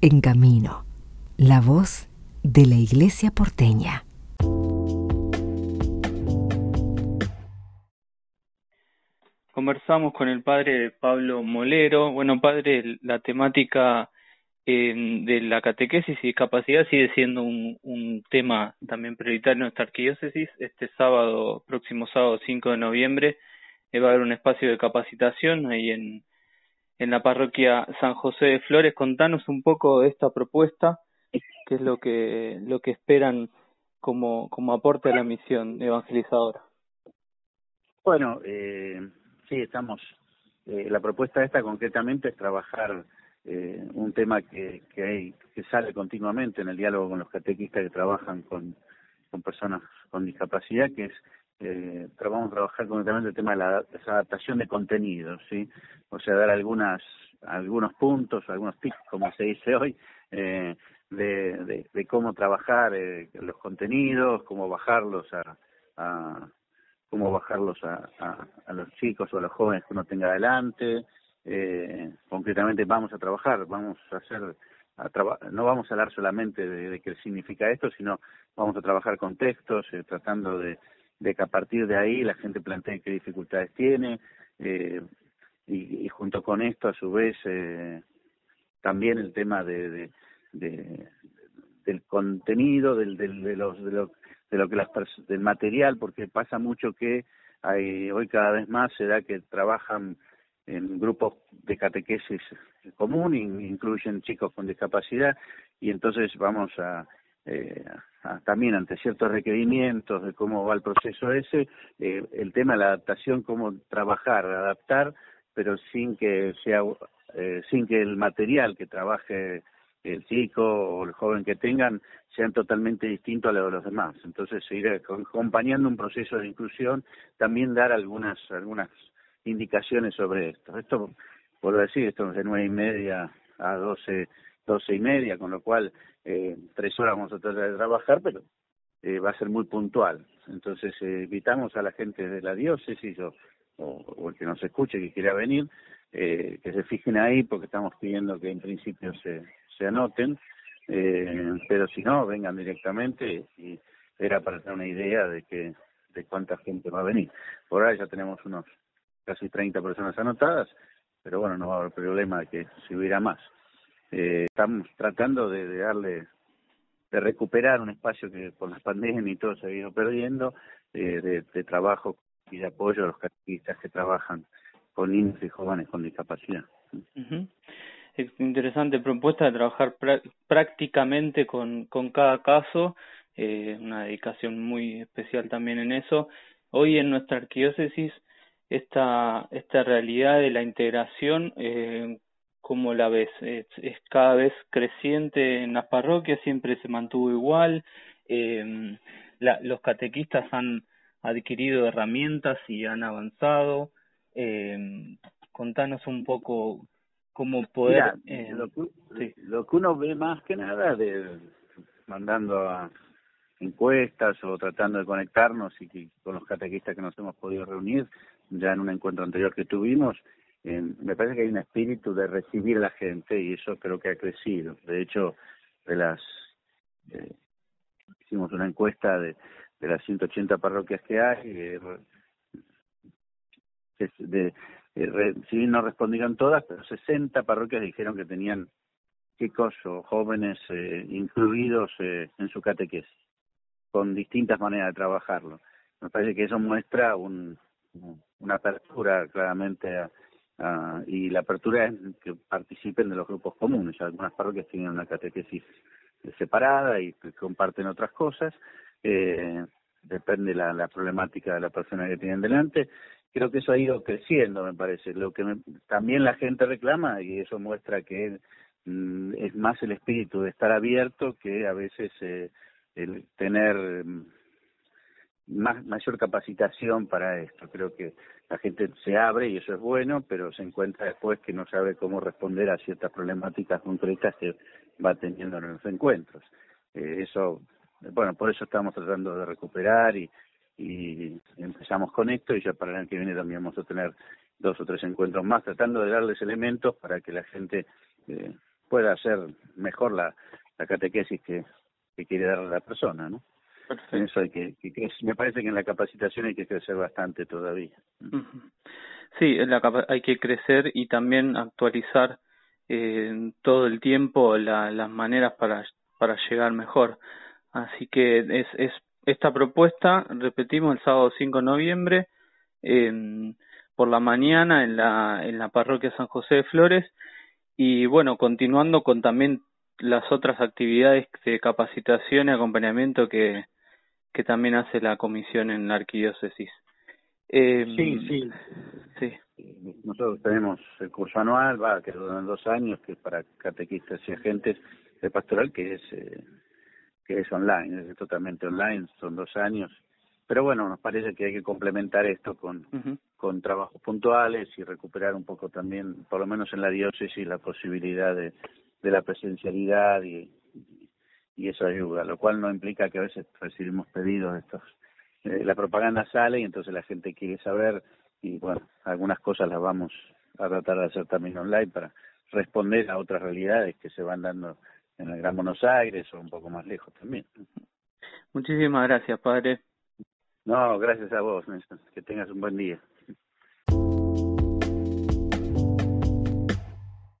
En Camino, la voz de la Iglesia porteña. Conversamos con el padre Pablo Molero. Bueno, padre, la temática eh, de la catequesis y discapacidad sigue siendo un, un tema también prioritario en nuestra arquidiócesis. Este sábado, próximo sábado 5 de noviembre, eh, va a haber un espacio de capacitación ahí en, en la parroquia San José de Flores. Contanos un poco de esta propuesta, qué es lo que, lo que esperan como, como aporte a la misión evangelizadora. Bueno, eh, sí, estamos. Eh, la propuesta esta concretamente es trabajar eh, un tema que, que, hay, que sale continuamente en el diálogo con los catequistas que trabajan con, con personas con discapacidad, que es eh, vamos a trabajar concretamente el tema de la adaptación de contenidos, ¿sí? O sea, dar algunas algunos puntos, algunos tips, como se dice hoy, eh, de, de, cómo trabajar eh, los contenidos, cómo bajarlos a, a cómo bajarlos a, a, los chicos o a los jóvenes que uno tenga adelante. Eh, concretamente vamos a trabajar, vamos a hacer, a no vamos a hablar solamente de, de, qué significa esto, sino vamos a trabajar con textos, eh, tratando de, de que a partir de ahí la gente plantee qué dificultades tiene eh, y, junto con esto a su vez eh, también el tema de, de, de del contenido del, del, de los de lo, de lo que las del material porque pasa mucho que hay hoy cada vez más se da que trabajan en grupos de catequesis común incluyen chicos con discapacidad y entonces vamos a eh, también ante ciertos requerimientos de cómo va el proceso ese, eh, el tema de la adaptación, cómo trabajar, adaptar, pero sin que sea, eh, sin que el material que trabaje el chico o el joven que tengan sean totalmente distintos a los de los demás. Entonces, seguir acompañando un proceso de inclusión, también dar algunas, algunas indicaciones sobre esto. Esto, por decir, esto es de nueve y media a doce doce y media, con lo cual eh, tres horas vamos a tratar de trabajar, pero eh, va a ser muy puntual. Entonces eh, invitamos a la gente de la diócesis o, o, el que nos escuche que quiera venir, eh, que se fijen ahí porque estamos pidiendo que en principio se, se anoten, pero si no, vengan directamente y era para tener una idea de que de cuánta gente va a venir. Por ahora ya tenemos unos casi 30 personas anotadas, pero bueno, no va a haber problema de que si hubiera más eh, estamos tratando de, de, darle, de recuperar un espacio que con la pandemia y todo se ha ido perdiendo, eh, de, de, trabajo y de apoyo a los catequistas que trabajan con niños y jóvenes con discapacidad. Uh Es interesante propuesta de trabajar prácticamente con, con cada caso, eh, una dedicación muy especial también en eso. Hoy en nuestra arquidiócesis esta, esta realidad de la integración eh, ¿Cómo la ves? ¿Es, es cada vez creciente en las parroquias? ¿Siempre se mantuvo igual? Eh, la, ¿Los catequistas han adquirido herramientas y han avanzado? Eh, contanos un poco cómo poder... Mira, eh, lo, que, sí. lo que uno ve más que nada de mandando a encuestas o tratando de conectarnos y que, con los catequistas que nos hemos podido reunir ya en un encuentro anterior que tuvimos eh, me parece que hay un espíritu de recibir a la gente y eso creo que ha crecido. De hecho, de las eh, hicimos una encuesta de, de las 180 parroquias que hay, eh, de, eh, si no respondieron todas, pero 60 parroquias dijeron que tenían chicos o jóvenes eh, incluidos eh, en su catequesis, con distintas maneras de trabajarlo. Me parece que eso muestra un, una apertura claramente a, Uh, y la apertura es que participen de los grupos comunes. Algunas parroquias tienen una catequesis separada y comparten otras cosas. Eh, depende la, la problemática de la persona que tienen delante. Creo que eso ha ido creciendo, me parece. Lo que me, también la gente reclama, y eso muestra que mm, es más el espíritu de estar abierto que a veces eh, el tener mm, más mayor capacitación para esto. Creo que la gente se abre y eso es bueno, pero se encuentra después que no sabe cómo responder a ciertas problemáticas concretas que va teniendo en los encuentros. Eh, eso, bueno, por eso estamos tratando de recuperar y, y empezamos con esto y ya para el año que viene también vamos a tener dos o tres encuentros más, tratando de darles elementos para que la gente eh, pueda hacer mejor la, catequesis que, que quiere dar la persona, ¿no? En eso hay que, que, me parece que en la capacitación hay que crecer bastante todavía. Sí, la, hay que crecer y también actualizar eh, todo el tiempo la, las maneras para, para llegar mejor. Así que es, es esta propuesta, repetimos, el sábado 5 de noviembre, eh, por la mañana en la, en la parroquia San José de Flores y bueno, continuando con también las otras actividades de capacitación y acompañamiento que, que también hace la comisión en la arquidiócesis. Eh, sí, sí. sí. Nosotros tenemos el curso anual, va, que duran dos años, que es para catequistas y agentes de pastoral, que es eh, que es online, es totalmente online, son dos años. Pero bueno, nos parece que hay que complementar esto con, con trabajos puntuales y recuperar un poco también, por lo menos en la diócesis, la posibilidad de, de la presencialidad y, y eso ayuda, lo cual no implica que a veces recibimos pedidos de estos. Eh, la propaganda sale y entonces la gente quiere saber y bueno, algunas cosas las vamos a tratar de hacer también online para responder a otras realidades que se van dando en el Gran Buenos Aires o un poco más lejos también. Muchísimas gracias, padre. No, gracias a vos, Néstor. Que tengas un buen día.